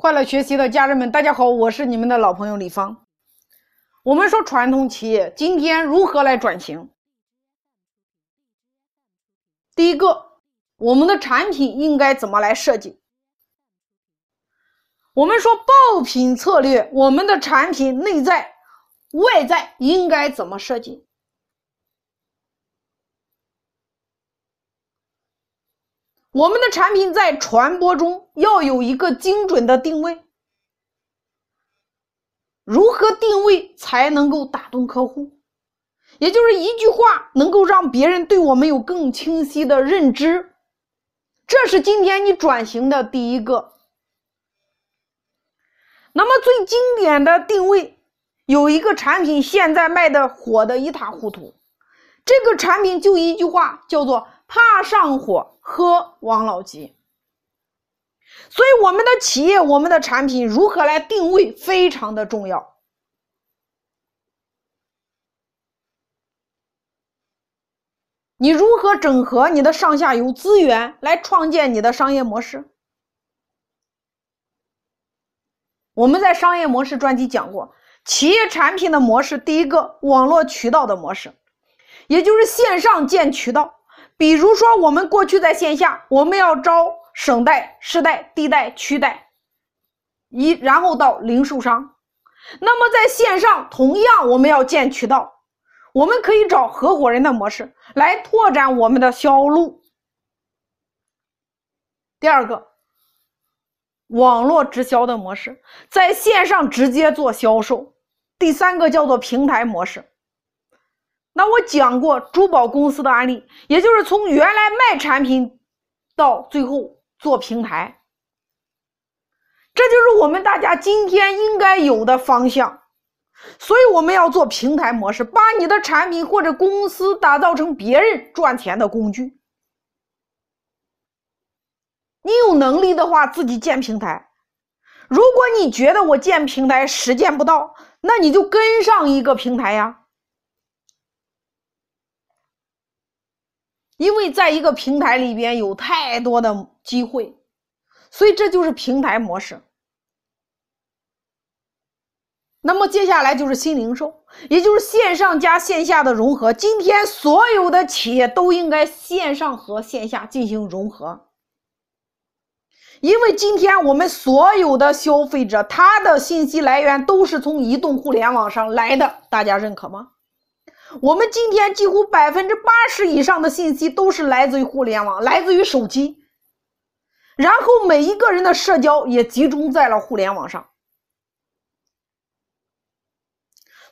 快乐学习的家人们，大家好，我是你们的老朋友李芳。我们说传统企业今天如何来转型？第一个，我们的产品应该怎么来设计？我们说爆品策略，我们的产品内在、外在应该怎么设计？我们的产品在传播中要有一个精准的定位，如何定位才能够打动客户？也就是一句话能够让别人对我们有更清晰的认知，这是今天你转型的第一个。那么最经典的定位，有一个产品现在卖的火的一塌糊涂，这个产品就一句话叫做。怕上火，喝王老吉。所以，我们的企业、我们的产品如何来定位，非常的重要。你如何整合你的上下游资源，来创建你的商业模式？我们在商业模式专辑讲过，企业产品的模式，第一个网络渠道的模式，也就是线上建渠道。比如说，我们过去在线下，我们要招省代、市代、地代、区代，一然后到零售商。那么在线上，同样我们要建渠道，我们可以找合伙人的模式来拓展我们的销路。第二个，网络直销的模式，在线上直接做销售。第三个叫做平台模式。那我讲过珠宝公司的案例，也就是从原来卖产品到最后做平台，这就是我们大家今天应该有的方向。所以我们要做平台模式，把你的产品或者公司打造成别人赚钱的工具。你有能力的话，自己建平台；如果你觉得我建平台实践不到，那你就跟上一个平台呀。因为在一个平台里边有太多的机会，所以这就是平台模式。那么接下来就是新零售，也就是线上加线下的融合。今天所有的企业都应该线上和线下进行融合，因为今天我们所有的消费者他的信息来源都是从移动互联网上来的，大家认可吗？我们今天几乎百分之八十以上的信息都是来自于互联网，来自于手机，然后每一个人的社交也集中在了互联网上，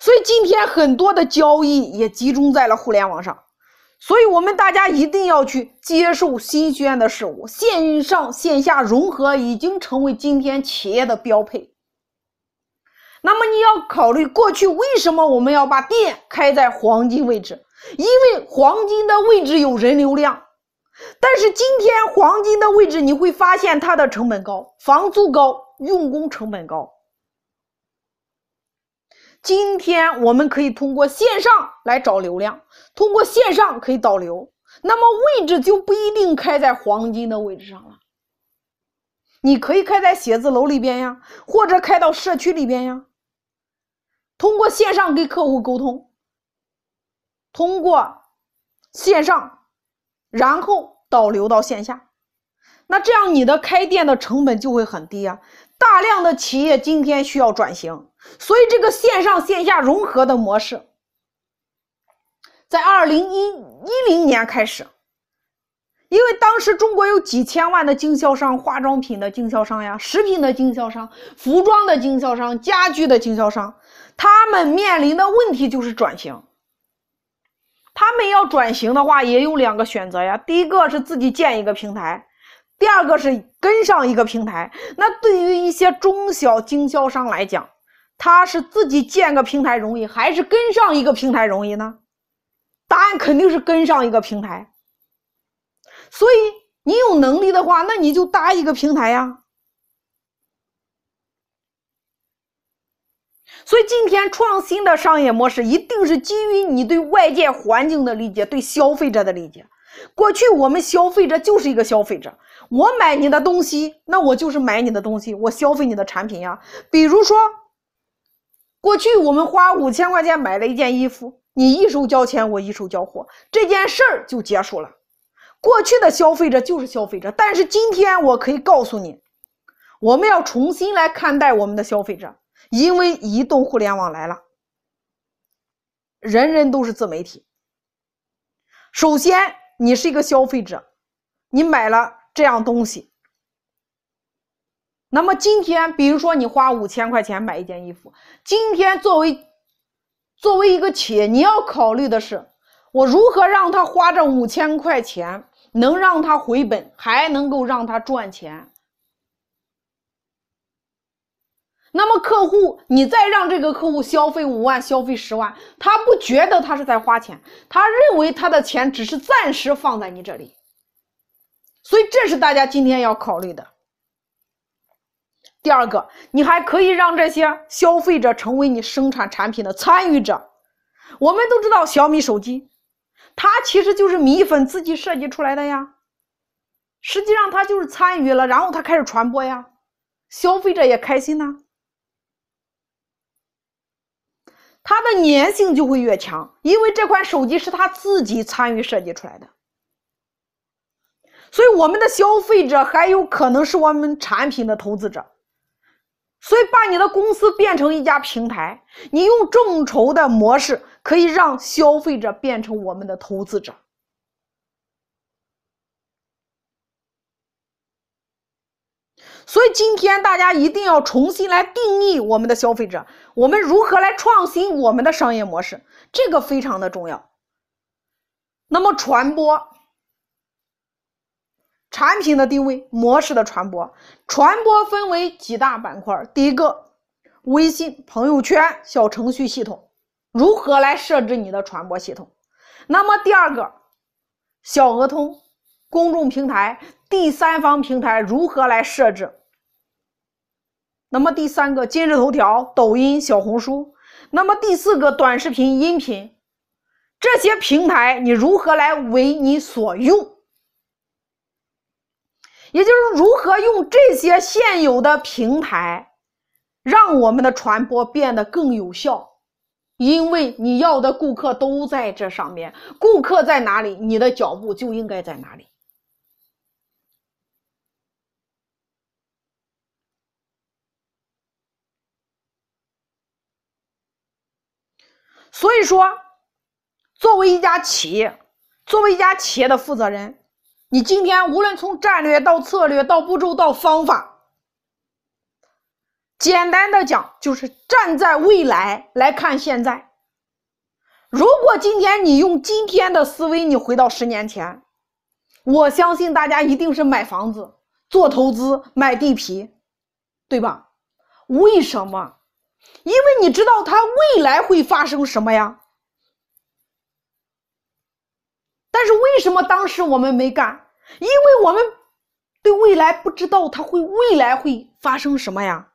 所以今天很多的交易也集中在了互联网上，所以我们大家一定要去接受新鲜的事物，线上线下融合已经成为今天企业的标配。那么你要考虑，过去为什么我们要把店开在黄金位置？因为黄金的位置有人流量。但是今天黄金的位置，你会发现它的成本高，房租高，用工成本高。今天我们可以通过线上来找流量，通过线上可以导流，那么位置就不一定开在黄金的位置上了。你可以开在写字楼里边呀，或者开到社区里边呀。通过线上跟客户沟通，通过线上，然后导流到线下，那这样你的开店的成本就会很低啊。大量的企业今天需要转型，所以这个线上线下融合的模式，在二零一一零年开始。因为当时中国有几千万的经销商，化妆品的经销商呀，食品的经销商，服装的经销商，家具的经销商，他们面临的问题就是转型。他们要转型的话，也有两个选择呀。第一个是自己建一个平台，第二个是跟上一个平台。那对于一些中小经销商来讲，他是自己建个平台容易，还是跟上一个平台容易呢？答案肯定是跟上一个平台。所以你有能力的话，那你就搭一个平台呀。所以今天创新的商业模式一定是基于你对外界环境的理解，对消费者的理解。过去我们消费者就是一个消费者，我买你的东西，那我就是买你的东西，我消费你的产品呀。比如说，过去我们花五千块钱买了一件衣服，你一手交钱，我一手交货，这件事儿就结束了。过去的消费者就是消费者，但是今天我可以告诉你，我们要重新来看待我们的消费者，因为移动互联网来了，人人都是自媒体。首先，你是一个消费者，你买了。这样东西，那么今天，比如说你花五千块钱买一件衣服，今天作为作为一个企业，你要考虑的是，我如何让他花这五千块钱能让他回本，还能够让他赚钱。那么客户，你再让这个客户消费五万、消费十万，他不觉得他是在花钱，他认为他的钱只是暂时放在你这里。所以，这是大家今天要考虑的。第二个，你还可以让这些消费者成为你生产产品的参与者。我们都知道小米手机，它其实就是米粉自己设计出来的呀。实际上，它就是参与了，然后它开始传播呀，消费者也开心呐，它的粘性就会越强，因为这款手机是他自己参与设计出来的。所以，我们的消费者还有可能是我们产品的投资者。所以，把你的公司变成一家平台，你用众筹的模式，可以让消费者变成我们的投资者。所以，今天大家一定要重新来定义我们的消费者，我们如何来创新我们的商业模式，这个非常的重要。那么，传播。产品的定位模式的传播，传播分为几大板块。第一个，微信朋友圈小程序系统，如何来设置你的传播系统？那么第二个，小额通公众平台、第三方平台如何来设置？那么第三个，今日头条、抖音、小红书。那么第四个，短视频、音频，这些平台你如何来为你所用？也就是如何用这些现有的平台，让我们的传播变得更有效，因为你要的顾客都在这上面，顾客在哪里，你的脚步就应该在哪里。所以说，作为一家企业，作为一家企业的负责人。你今天无论从战略到策略到步骤到方法，简单的讲就是站在未来来看现在。如果今天你用今天的思维，你回到十年前，我相信大家一定是买房子、做投资、买地皮，对吧？为什么？因为你知道它未来会发生什么呀。但是为什么当时我们没干？因为我们对未来不知道它会未来会发生什么呀。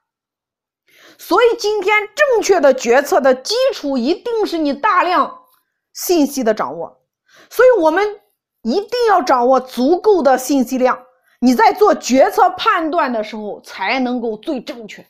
所以今天正确的决策的基础一定是你大量信息的掌握。所以我们一定要掌握足够的信息量，你在做决策判断的时候才能够最正确。